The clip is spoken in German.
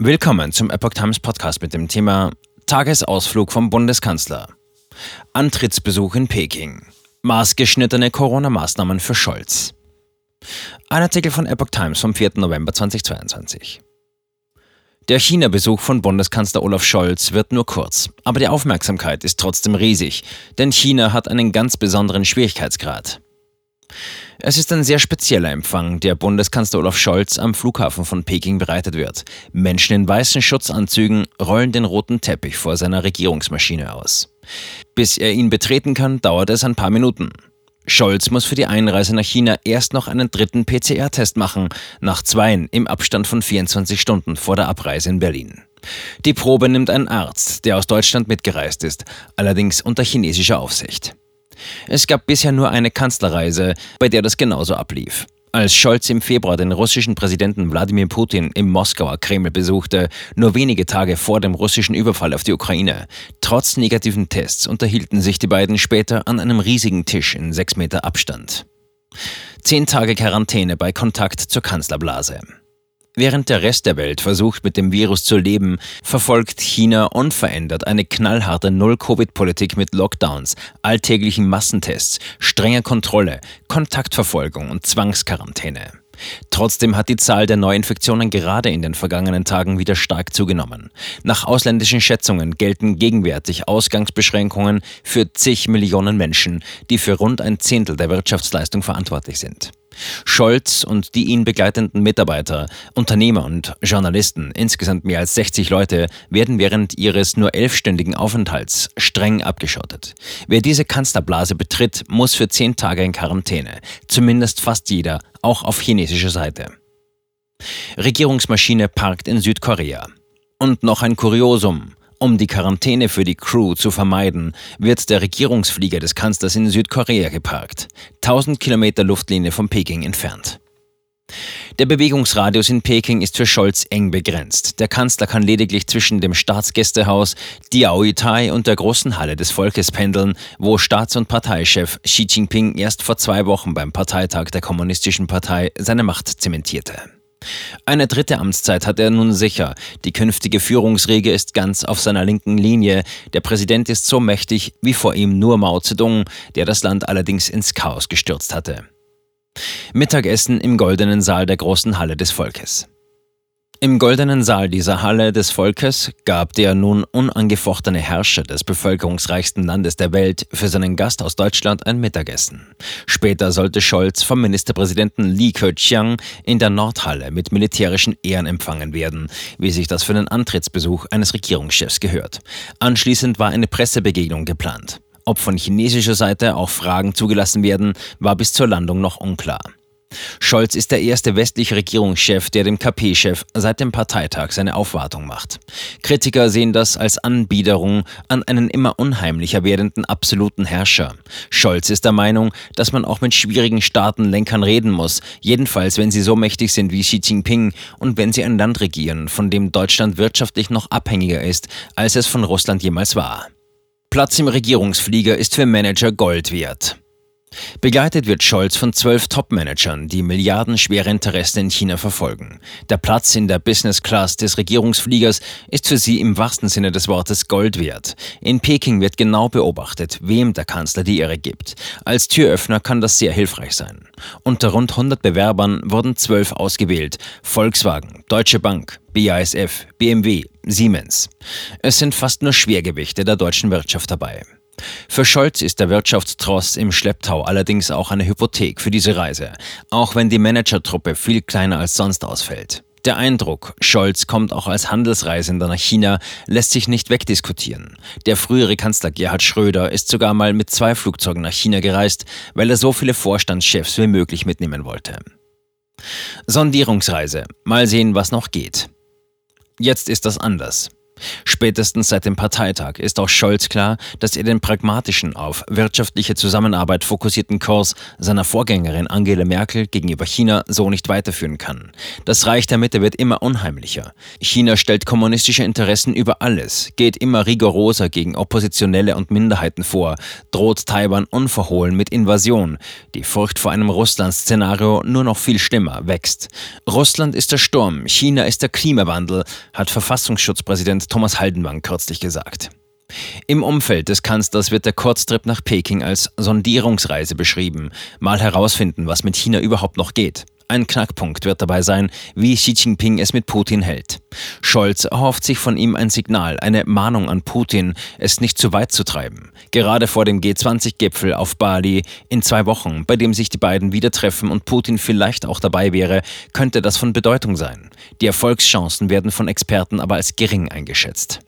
Willkommen zum Epoch Times Podcast mit dem Thema Tagesausflug vom Bundeskanzler. Antrittsbesuch in Peking. Maßgeschnittene Corona-Maßnahmen für Scholz. Ein Artikel von Epoch Times vom 4. November 2022. Der China-Besuch von Bundeskanzler Olaf Scholz wird nur kurz, aber die Aufmerksamkeit ist trotzdem riesig, denn China hat einen ganz besonderen Schwierigkeitsgrad. Es ist ein sehr spezieller Empfang, der Bundeskanzler Olaf Scholz am Flughafen von Peking bereitet wird. Menschen in weißen Schutzanzügen rollen den roten Teppich vor seiner Regierungsmaschine aus. Bis er ihn betreten kann, dauert es ein paar Minuten. Scholz muss für die Einreise nach China erst noch einen dritten PCR-Test machen, nach zweien im Abstand von 24 Stunden vor der Abreise in Berlin. Die Probe nimmt ein Arzt, der aus Deutschland mitgereist ist, allerdings unter chinesischer Aufsicht. Es gab bisher nur eine Kanzlerreise, bei der das genauso ablief. Als Scholz im Februar den russischen Präsidenten Wladimir Putin im Moskauer Kreml besuchte, nur wenige Tage vor dem russischen Überfall auf die Ukraine, trotz negativen Tests unterhielten sich die beiden später an einem riesigen Tisch in sechs Meter Abstand. Zehn Tage Quarantäne bei Kontakt zur Kanzlerblase. Während der Rest der Welt versucht, mit dem Virus zu leben, verfolgt China unverändert eine knallharte Null-Covid-Politik mit Lockdowns, alltäglichen Massentests, strenger Kontrolle, Kontaktverfolgung und Zwangsquarantäne. Trotzdem hat die Zahl der Neuinfektionen gerade in den vergangenen Tagen wieder stark zugenommen. Nach ausländischen Schätzungen gelten gegenwärtig Ausgangsbeschränkungen für zig Millionen Menschen, die für rund ein Zehntel der Wirtschaftsleistung verantwortlich sind. Scholz und die ihn begleitenden Mitarbeiter, Unternehmer und Journalisten, insgesamt mehr als 60 Leute, werden während ihres nur elfstündigen Aufenthalts streng abgeschottet. Wer diese Kanzlerblase betritt, muss für zehn Tage in Quarantäne. Zumindest fast jeder, auch auf chinesischer Seite. Regierungsmaschine parkt in Südkorea. Und noch ein Kuriosum. Um die Quarantäne für die Crew zu vermeiden, wird der Regierungsflieger des Kanzlers in Südkorea geparkt, 1000 Kilometer Luftlinie von Peking entfernt. Der Bewegungsradius in Peking ist für Scholz eng begrenzt. Der Kanzler kann lediglich zwischen dem Staatsgästehaus Diaoyutai und der großen Halle des Volkes pendeln, wo Staats- und Parteichef Xi Jinping erst vor zwei Wochen beim Parteitag der Kommunistischen Partei seine Macht zementierte. Eine dritte Amtszeit hat er nun sicher. Die künftige Führungsriege ist ganz auf seiner linken Linie. Der Präsident ist so mächtig wie vor ihm nur Mao Zedong, der das Land allerdings ins Chaos gestürzt hatte. Mittagessen im goldenen Saal der großen Halle des Volkes. Im goldenen Saal dieser Halle des Volkes gab der nun unangefochtene Herrscher des bevölkerungsreichsten Landes der Welt für seinen Gast aus Deutschland ein Mittagessen. Später sollte Scholz vom Ministerpräsidenten Li Keqiang in der Nordhalle mit militärischen Ehren empfangen werden, wie sich das für den Antrittsbesuch eines Regierungschefs gehört. Anschließend war eine Pressebegegnung geplant. Ob von chinesischer Seite auch Fragen zugelassen werden, war bis zur Landung noch unklar. Scholz ist der erste westliche Regierungschef, der dem KP-Chef seit dem Parteitag seine Aufwartung macht. Kritiker sehen das als Anbiederung an einen immer unheimlicher werdenden absoluten Herrscher. Scholz ist der Meinung, dass man auch mit schwierigen Staatenlenkern reden muss, jedenfalls wenn sie so mächtig sind wie Xi Jinping und wenn sie ein Land regieren, von dem Deutschland wirtschaftlich noch abhängiger ist, als es von Russland jemals war. Platz im Regierungsflieger ist für Manager Gold wert. Begleitet wird Scholz von zwölf Top-Managern, die milliardenschwere Interessen in China verfolgen. Der Platz in der Business Class des Regierungsfliegers ist für sie im wahrsten Sinne des Wortes Gold wert. In Peking wird genau beobachtet, wem der Kanzler die Ehre gibt. Als Türöffner kann das sehr hilfreich sein. Unter rund 100 Bewerbern wurden zwölf ausgewählt. Volkswagen, Deutsche Bank, BASF, BMW, Siemens. Es sind fast nur Schwergewichte der deutschen Wirtschaft dabei. Für Scholz ist der Wirtschaftstross im Schlepptau allerdings auch eine Hypothek für diese Reise, auch wenn die Managertruppe viel kleiner als sonst ausfällt. Der Eindruck, Scholz kommt auch als Handelsreisender nach China, lässt sich nicht wegdiskutieren. Der frühere Kanzler Gerhard Schröder ist sogar mal mit zwei Flugzeugen nach China gereist, weil er so viele Vorstandschefs wie möglich mitnehmen wollte. Sondierungsreise. Mal sehen, was noch geht. Jetzt ist das anders. Spätestens seit dem Parteitag ist auch Scholz klar, dass er den pragmatischen, auf wirtschaftliche Zusammenarbeit fokussierten Kurs seiner Vorgängerin Angela Merkel gegenüber China so nicht weiterführen kann. Das Reich der Mitte wird immer unheimlicher. China stellt kommunistische Interessen über alles, geht immer rigoroser gegen Oppositionelle und Minderheiten vor, droht Taiwan unverhohlen mit Invasion. Die Furcht vor einem Russland-Szenario nur noch viel schlimmer wächst. Russland ist der Sturm, China ist der Klimawandel, hat Verfassungsschutzpräsident Thomas Haldenwang kürzlich gesagt. Im Umfeld des Kanzlers wird der Kurztrip nach Peking als Sondierungsreise beschrieben, mal herausfinden, was mit China überhaupt noch geht. Ein Knackpunkt wird dabei sein, wie Xi Jinping es mit Putin hält. Scholz erhofft sich von ihm ein Signal, eine Mahnung an Putin, es nicht zu weit zu treiben. Gerade vor dem G20-Gipfel auf Bali in zwei Wochen, bei dem sich die beiden wieder treffen und Putin vielleicht auch dabei wäre, könnte das von Bedeutung sein. Die Erfolgschancen werden von Experten aber als gering eingeschätzt.